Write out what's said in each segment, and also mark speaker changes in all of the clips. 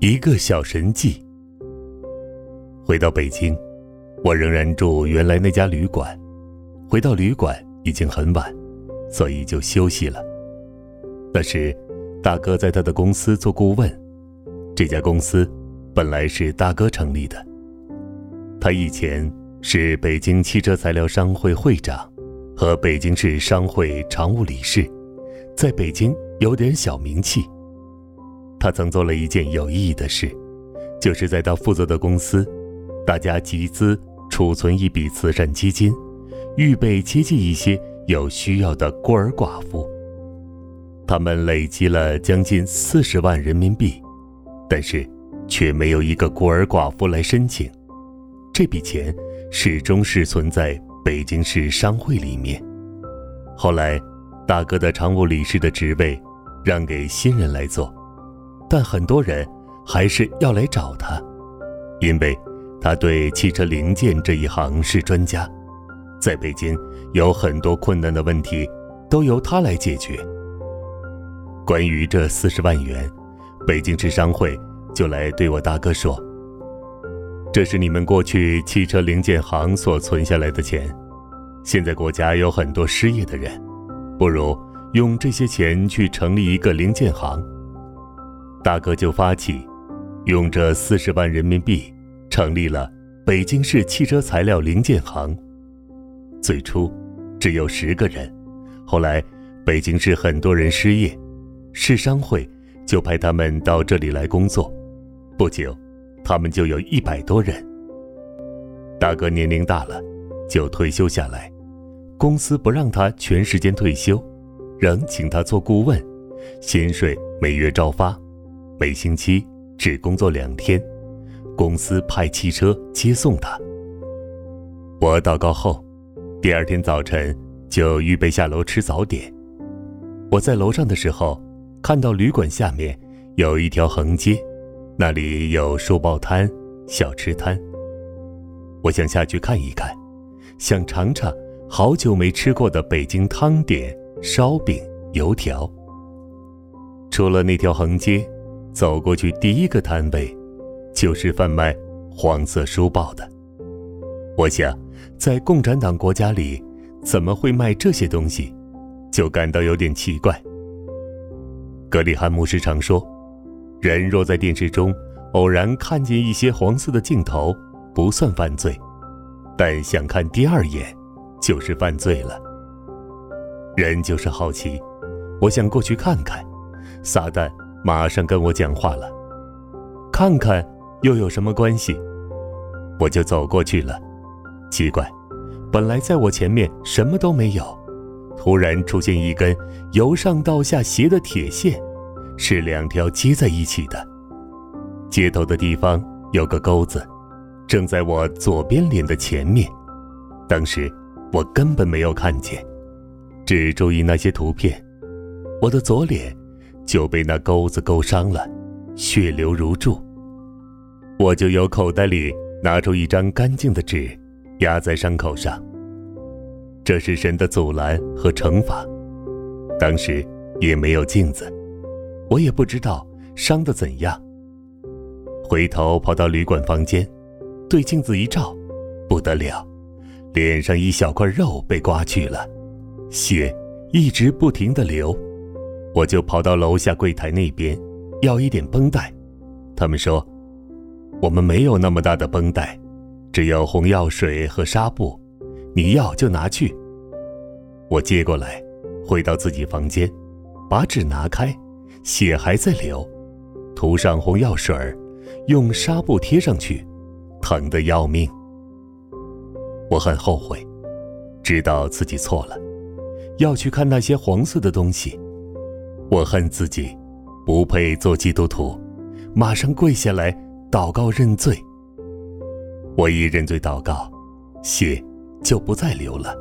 Speaker 1: 一个小神迹。回到北京，我仍然住原来那家旅馆。回到旅馆已经很晚，所以就休息了。那时，大哥在他的公司做顾问。这家公司本来是大哥成立的。他以前是北京汽车材料商会会长和北京市商会常务理事，在北京有点小名气。他曾做了一件有意义的事，就是在他负责的公司，大家集资储存一笔慈善基金，预备接济一些有需要的孤儿寡妇。他们累积了将近四十万人民币，但是却没有一个孤儿寡妇来申请。这笔钱始终是存在北京市商会里面。后来，大哥的常务理事的职位让给新人来做。但很多人还是要来找他，因为他对汽车零件这一行是专家，在北京有很多困难的问题都由他来解决。关于这四十万元，北京市商会就来对我大哥说：“这是你们过去汽车零件行所存下来的钱，现在国家有很多失业的人，不如用这些钱去成立一个零件行。”大哥就发起，用这四十万人民币成立了北京市汽车材料零件行。最初只有十个人，后来北京市很多人失业，市商会就派他们到这里来工作。不久，他们就有一百多人。大哥年龄大了，就退休下来，公司不让他全时间退休，仍请他做顾问，薪水每月照发。每星期只工作两天，公司派汽车接送他。我祷告后，第二天早晨就预备下楼吃早点。我在楼上的时候，看到旅馆下面有一条横街，那里有书报摊、小吃摊。我想下去看一看，想尝尝好久没吃过的北京汤点、烧饼、油条。除了那条横街。走过去，第一个摊位就是贩卖黄色书报的。我想，在共产党国家里，怎么会卖这些东西？就感到有点奇怪。格里汉牧师常说，人若在电视中偶然看见一些黄色的镜头，不算犯罪；但想看第二眼，就是犯罪了。人就是好奇，我想过去看看。撒旦。马上跟我讲话了，看看又有什么关系？我就走过去了。奇怪，本来在我前面什么都没有，突然出现一根由上到下斜的铁线，是两条接在一起的。接头的地方有个钩子，正在我左边脸的前面。当时我根本没有看见，只注意那些图片。我的左脸。就被那钩子勾伤了，血流如注。我就由口袋里拿出一张干净的纸，压在伤口上。这是神的阻拦和惩罚。当时也没有镜子，我也不知道伤得怎样。回头跑到旅馆房间，对镜子一照，不得了，脸上一小块肉被刮去了，血一直不停地流。我就跑到楼下柜台那边，要一点绷带。他们说，我们没有那么大的绷带，只有红药水和纱布，你要就拿去。我接过来，回到自己房间，把纸拿开，血还在流，涂上红药水用纱布贴上去，疼得要命。我很后悔，知道自己错了，要去看那些黄色的东西。我恨自己，不配做基督徒，马上跪下来祷告认罪。我一认罪祷告，血就不再流了，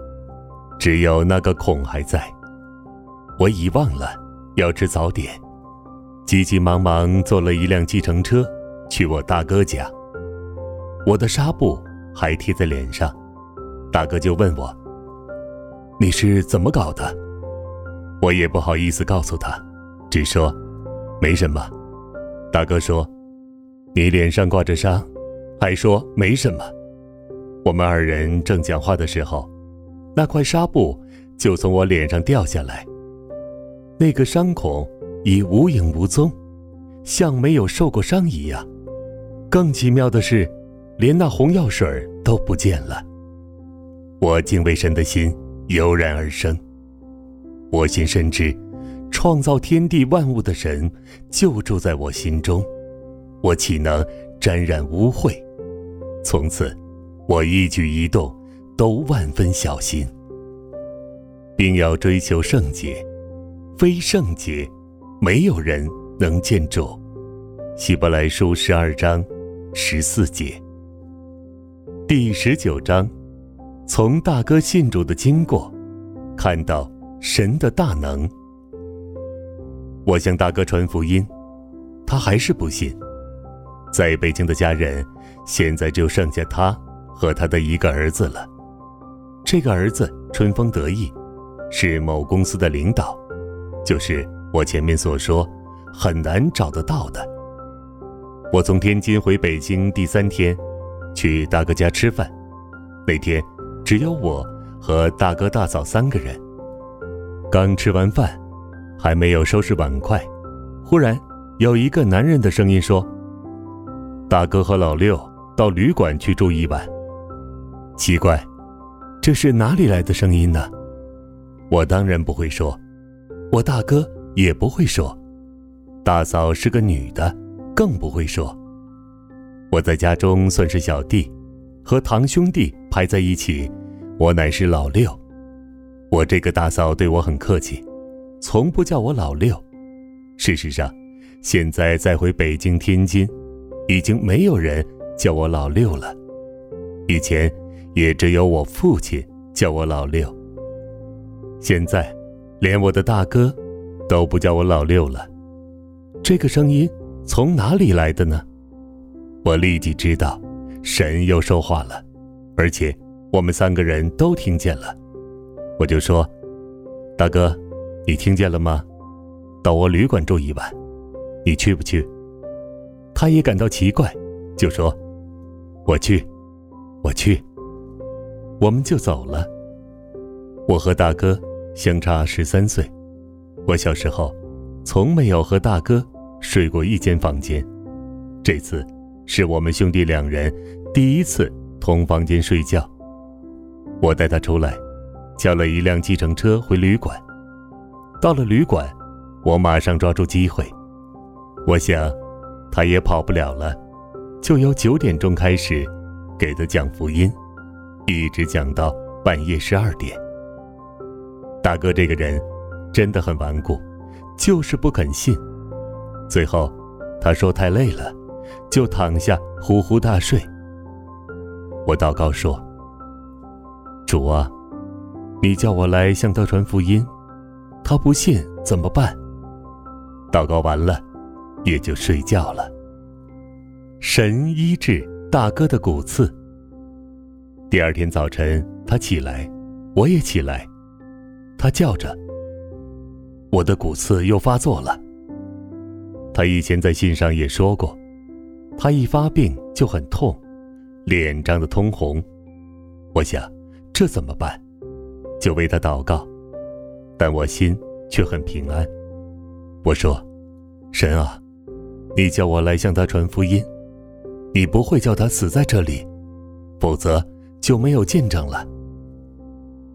Speaker 1: 只有那个孔还在。我遗忘了要吃早点，急急忙忙坐了一辆计程车去我大哥家。我的纱布还贴在脸上，大哥就问我：“你是怎么搞的？”我也不好意思告诉他，只说：“没什么。”大哥说：“你脸上挂着伤，还说没什么。”我们二人正讲话的时候，那块纱布就从我脸上掉下来。那个伤口已无影无踪，像没有受过伤一样。更奇妙的是，连那红药水都不见了。我敬畏神的心油然而生。我心深知，创造天地万物的神就住在我心中，我岂能沾染污秽？从此，我一举一动都万分小心，并要追求圣洁。非圣洁，没有人能见主。希伯来书十二章十四节。第十九章，从大哥信主的经过，看到神的大能。我向大哥传福音，他还是不信。在北京的家人，现在就剩下他和他的一个儿子了。这个儿子春风得意，是某公司的领导。就是我前面所说，很难找得到的。我从天津回北京第三天，去大哥家吃饭。那天只有我和大哥大嫂三个人。刚吃完饭，还没有收拾碗筷，忽然有一个男人的声音说：“大哥和老六到旅馆去住一晚。”奇怪，这是哪里来的声音呢？我当然不会说。我大哥也不会说，大嫂是个女的，更不会说。我在家中算是小弟，和堂兄弟排在一起，我乃是老六。我这个大嫂对我很客气，从不叫我老六。事实上，现在再回北京、天津，已经没有人叫我老六了。以前也只有我父亲叫我老六。现在。连我的大哥都不叫我老六了，这个声音从哪里来的呢？我立即知道，神又说话了，而且我们三个人都听见了。我就说：“大哥，你听见了吗？到我旅馆住一晚，你去不去？”他也感到奇怪，就说：“我去，我去。”我们就走了。我和大哥。相差十三岁，我小时候从没有和大哥睡过一间房间，这次是我们兄弟两人第一次同房间睡觉。我带他出来，叫了一辆计程车回旅馆。到了旅馆，我马上抓住机会，我想他也跑不了了，就由九点钟开始给他讲福音，一直讲到半夜十二点。大哥这个人真的很顽固，就是不肯信。最后，他说太累了，就躺下呼呼大睡。我祷告说：“主啊，你叫我来向他传福音，他不信怎么办？”祷告完了，也就睡觉了。神医治大哥的骨刺。第二天早晨，他起来，我也起来。他叫着：“我的骨刺又发作了。”他以前在信上也说过，他一发病就很痛，脸涨得通红。我想，这怎么办？就为他祷告，但我心却很平安。我说：“神啊，你叫我来向他传福音，你不会叫他死在这里，否则就没有见证了。”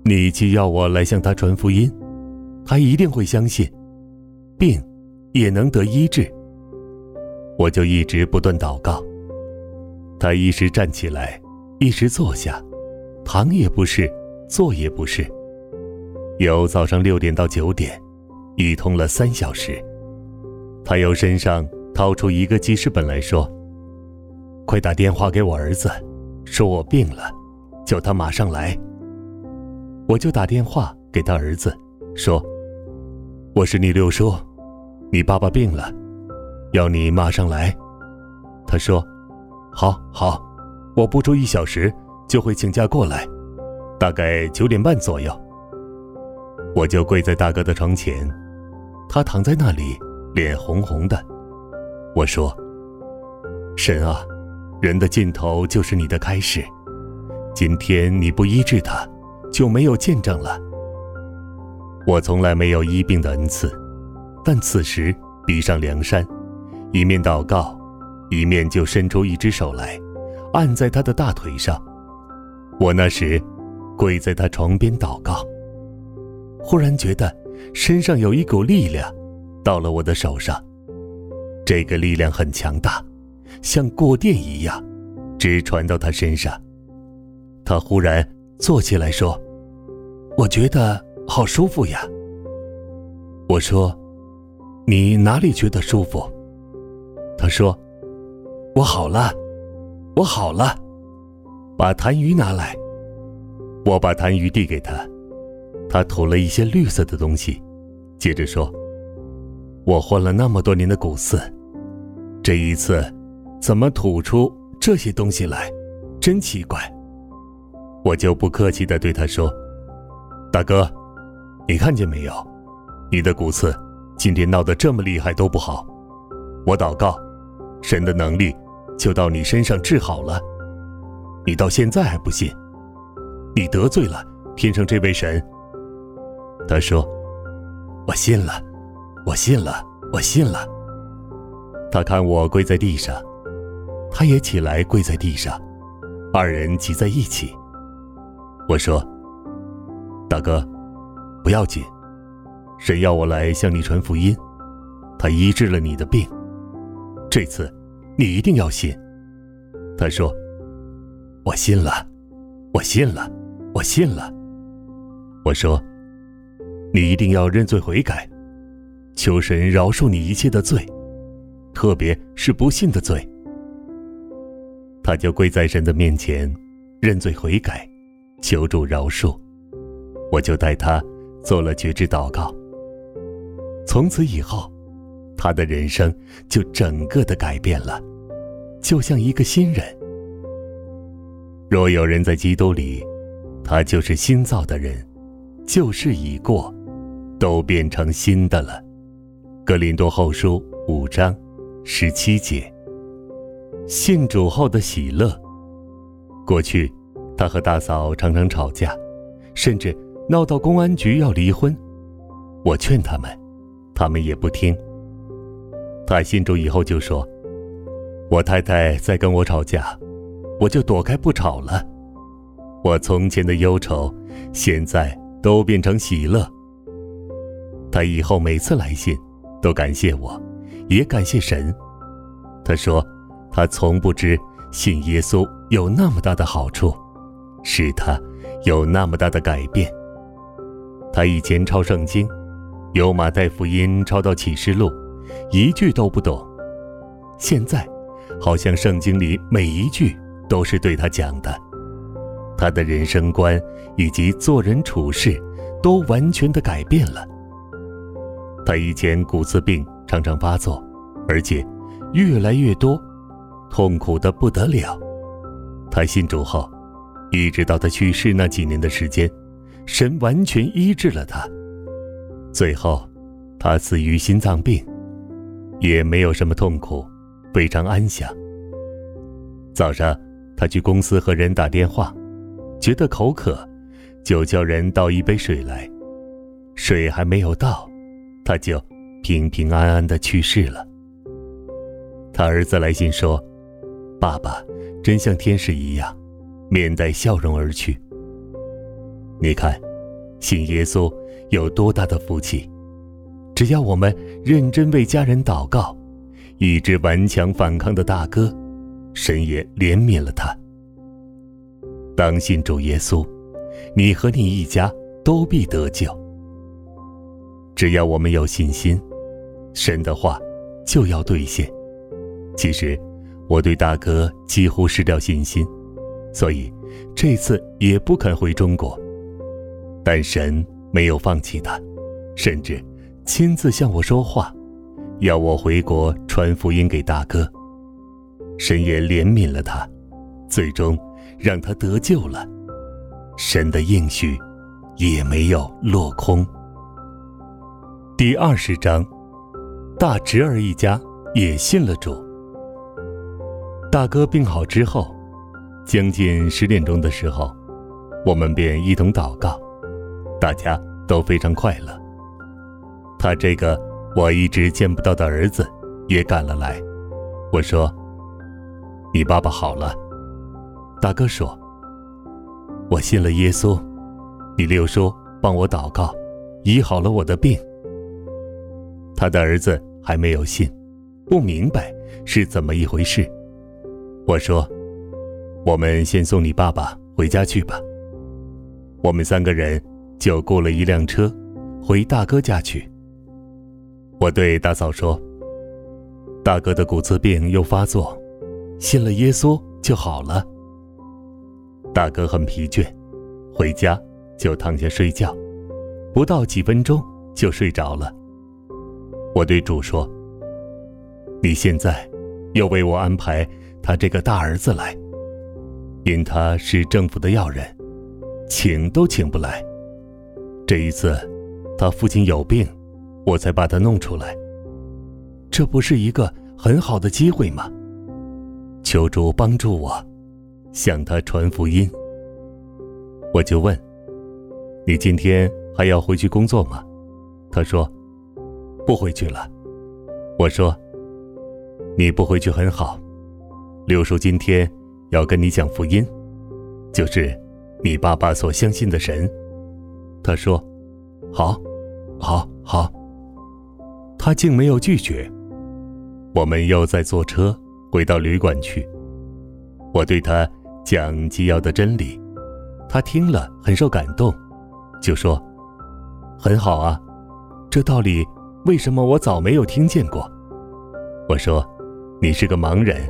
Speaker 1: 你既要我来向他传福音，他一定会相信，病也能得医治。我就一直不断祷告。他一时站起来，一时坐下，躺也不是，坐也不是。由早上六点到九点，一通了三小时。他由身上掏出一个记事本来说：“快打电话给我儿子，说我病了，叫他马上来。”我就打电话给他儿子，说：“我是你六叔，你爸爸病了，要你马上来。”他说：“好，好，我不出一小时就会请假过来，大概九点半左右。”我就跪在大哥的床前，他躺在那里，脸红红的。我说：“神啊，人的尽头就是你的开始。今天你不医治他。”就没有见证了。我从来没有医病的恩赐，但此时闭上梁山，一面祷告，一面就伸出一只手来，按在他的大腿上。我那时跪在他床边祷告，忽然觉得身上有一股力量到了我的手上，这个力量很强大，像过电一样，直传到他身上。他忽然。坐起来说：“我觉得好舒服呀。”我说：“你哪里觉得舒服？”他说：“我好了，我好了。”把痰盂拿来。我把痰盂递给他，他吐了一些绿色的东西，接着说：“我换了那么多年的骨刺，这一次怎么吐出这些东西来？真奇怪。”我就不客气的对他说：“大哥，你看见没有？你的骨刺今天闹得这么厉害都不好。我祷告，神的能力就到你身上治好了。你到现在还不信？你得罪了天上这位神。”他说：“我信了，我信了，我信了。”他看我跪在地上，他也起来跪在地上，二人挤在一起。我说：“大哥，不要紧，神要我来向你传福音，他医治了你的病，这次你一定要信。”他说：“我信了，我信了，我信了。”我说：“你一定要认罪悔改，求神饶恕你一切的罪，特别是不信的罪。”他就跪在神的面前，认罪悔改。求助饶恕，我就带他做了觉知祷告。从此以后，他的人生就整个的改变了，就像一个新人。若有人在基督里，他就是新造的人，旧事已过，都变成新的了。格林多后书五章十七节。信主后的喜乐，过去。他和大嫂常常吵架，甚至闹到公安局要离婚。我劝他们，他们也不听。他信主以后就说：“我太太在跟我吵架，我就躲开不吵了。我从前的忧愁，现在都变成喜乐。”他以后每次来信，都感谢我，也感谢神。他说：“他从不知信耶稣有那么大的好处。”使他有那么大的改变。他以前抄圣经，由马太福音抄到启示录，一句都不懂。现在，好像圣经里每一句都是对他讲的。他的人生观以及做人处事，都完全的改变了。他以前骨刺病常常发作，而且越来越多，痛苦的不得了。他信主后。一直到他去世那几年的时间，神完全医治了他。最后，他死于心脏病，也没有什么痛苦，非常安详。早上，他去公司和人打电话，觉得口渴，就叫人倒一杯水来。水还没有倒，他就平平安安的去世了。他儿子来信说：“爸爸真像天使一样。”面带笑容而去。你看，信耶稣有多大的福气！只要我们认真为家人祷告，一直顽强反抗的大哥，神也怜悯了他。当信主耶稣，你和你一家都必得救。只要我们有信心，神的话就要兑现。其实，我对大哥几乎失掉信心，所以这次也不肯回中国。但神没有放弃他，甚至亲自向我说话，要我回国传福音给大哥。神也怜悯了他，最终让他得救了。神的应许也没有落空。第二十章，大侄儿一家也信了主。大哥病好之后，将近十点钟的时候，我们便一同祷告，大家都非常快乐。他这个我一直见不到的儿子也赶了来。我说：“你爸爸好了。”大哥说：“我信了耶稣，你六叔帮我祷告，医好了我的病。”他的儿子还没有信，不明白是怎么一回事。我说：“我们先送你爸爸回家去吧。”我们三个人就雇了一辆车，回大哥家去。我对大嫂说：“大哥的骨刺病又发作，信了耶稣就好了。”大哥很疲倦，回家就躺下睡觉，不到几分钟就睡着了。我对主说：“你现在又为我安排他这个大儿子来，因他是政府的要人，请都请不来。这一次，他父亲有病，我才把他弄出来。这不是一个很好的机会吗？求主帮助我，向他传福音。”我就问：“你今天还要回去工作吗？”他说。不回去了，我说。你不回去很好，六叔今天要跟你讲福音，就是你爸爸所相信的神。他说：“好，好，好。”他竟没有拒绝。我们又再坐车回到旅馆去。我对他讲基要的真理，他听了很受感动，就说：“很好啊，这道理。”为什么我早没有听见过？我说，你是个盲人，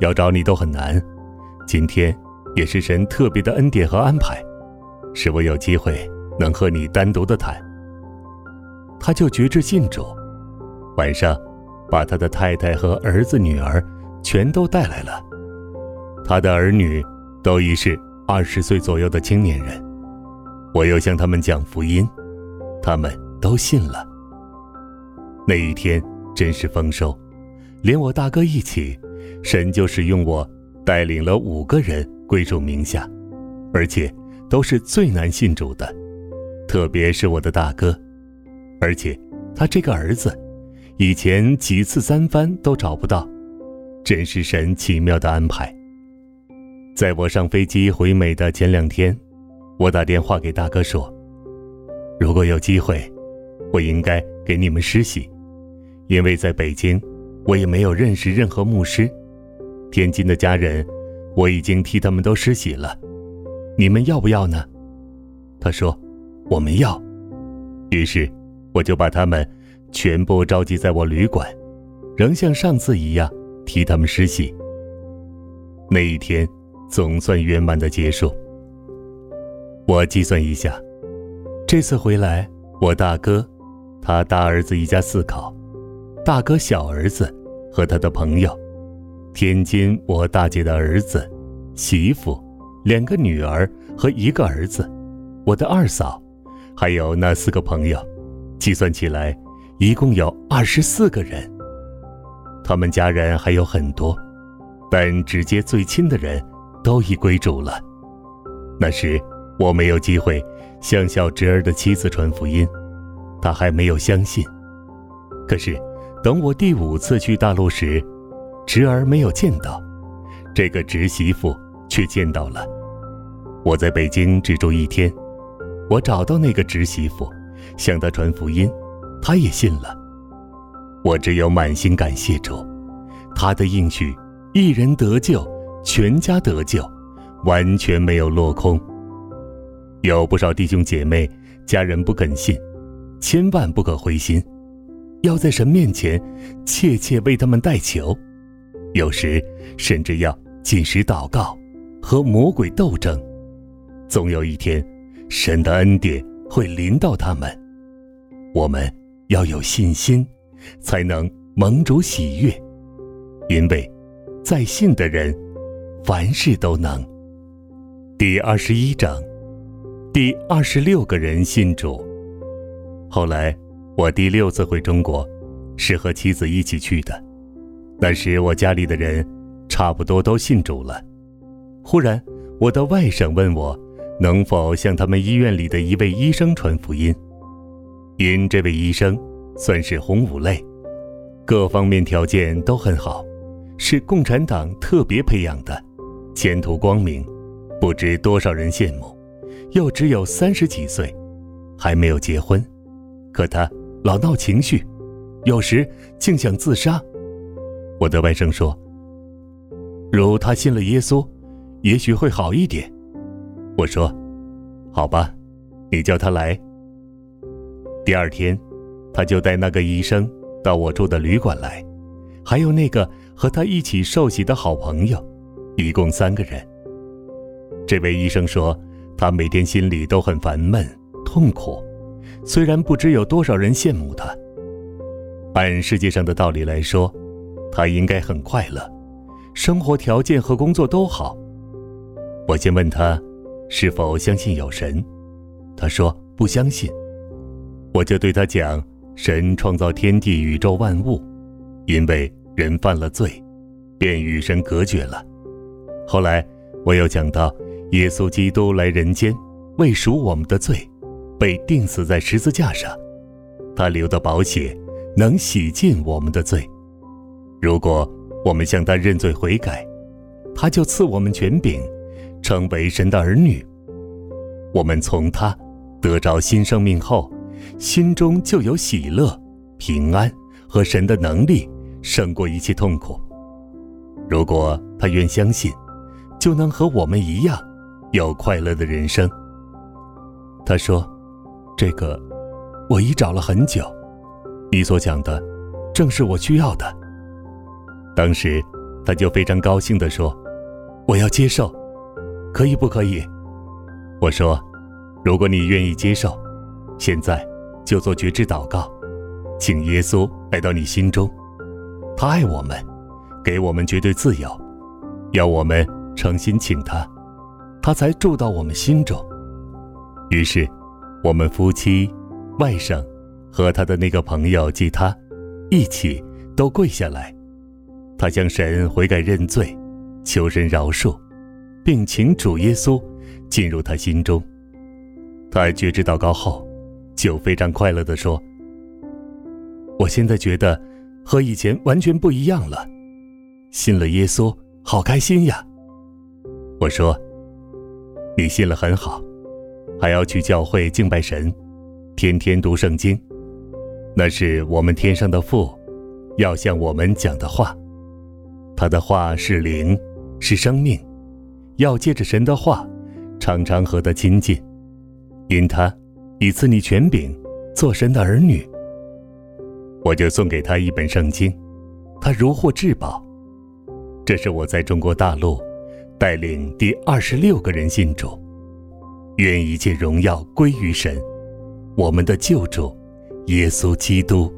Speaker 1: 要找你都很难。今天也是神特别的恩典和安排，使我有机会能和你单独的谈。他就决志信主，晚上把他的太太和儿子女儿全都带来了。他的儿女都已是二十岁左右的青年人。我又向他们讲福音，他们都信了。那一天真是丰收，连我大哥一起，神就使用我带领了五个人归主名下，而且都是最难信主的，特别是我的大哥，而且他这个儿子，以前几次三番都找不到，真是神奇妙的安排。在我上飞机回美的前两天，我打电话给大哥说，如果有机会。我应该给你们施洗，因为在北京，我也没有认识任何牧师。天津的家人，我已经替他们都施洗了。你们要不要呢？他说：“我们要。”于是，我就把他们全部召集在我旅馆，仍像上次一样替他们施洗。那一天总算圆满的结束。我计算一下，这次回来，我大哥。他大儿子一家四口，大哥、小儿子和他的朋友，天津我大姐的儿子、媳妇，两个女儿和一个儿子，我的二嫂，还有那四个朋友，计算起来一共有二十四个人。他们家人还有很多，但直接最亲的人都已归主了。那时我没有机会向小侄儿的妻子传福音。他还没有相信，可是等我第五次去大陆时，侄儿没有见到，这个侄媳妇却见到了。我在北京只住一天，我找到那个侄媳妇，向她传福音，她也信了。我只有满心感谢主，他的应许，一人得救，全家得救，完全没有落空。有不少弟兄姐妹、家人不肯信。千万不可灰心，要在神面前切切为他们代求。有时甚至要进食祷告，和魔鬼斗争。总有一天，神的恩典会临到他们。我们要有信心，才能蒙主喜悦，因为，在信的人，凡事都能。第二十一章，第二十六个人信主。后来，我第六次回中国，是和妻子一起去的。那时，我家里的人差不多都信主了。忽然，我的外甥问我，能否向他们医院里的一位医生传福音。因这位医生算是红五类，各方面条件都很好，是共产党特别培养的，前途光明，不知多少人羡慕。又只有三十几岁，还没有结婚，可他老闹情绪，有时竟想自杀。我的外甥说：“如他信了耶稣，也许会好一点。”我说：“好吧，你叫他来。”第二天，他就带那个医生到我住的旅馆来，还有那个和他一起受洗的好朋友，一共三个人。这位医生说，他每天心里都很烦闷、痛苦，虽然不知有多少人羡慕他。按世界上的道理来说，他应该很快乐，生活条件和工作都好。我先问他，是否相信有神？他说不相信。我就对他讲：“神创造天地宇宙万物，因为人犯了罪，便与神隔绝了。后来我又讲到，耶稣基督来人间，为赎我们的罪，被钉死在十字架上，他流的宝血能洗净我们的罪。如果我们向他认罪悔改，他就赐我们权柄，成为神的儿女。我们从他得着新生命后。”心中就有喜乐、平安和神的能力，胜过一切痛苦。如果他愿相信，就能和我们一样，有快乐的人生。他说：“这个，我已找了很久。你所讲的，正是我需要的。”当时，他就非常高兴地说：“我要接受，可以不可以？”我说：“如果你愿意接受，现在。”就做觉知祷告，请耶稣来到你心中。他爱我们，给我们绝对自由，要我们诚心请他，他才住到我们心中。于是，我们夫妻、外甥和他的那个朋友及他，一起都跪下来。他向神悔改认罪，求神饶恕，并请主耶稣进入他心中。他觉知祷告后。就非常快乐地说：“我现在觉得和以前完全不一样了，信了耶稣，好开心呀。”我说：“你信了很好，还要去教会敬拜神，天天读圣经，那是我们天上的父要向我们讲的话。他的话是灵，是生命，要借着神的话，常常和他亲近，因他。”以赐你权柄，做神的儿女。我就送给他一本圣经，他如获至宝。这是我在中国大陆带领第二十六个人信主。愿一切荣耀归于神，我们的救主耶稣基督。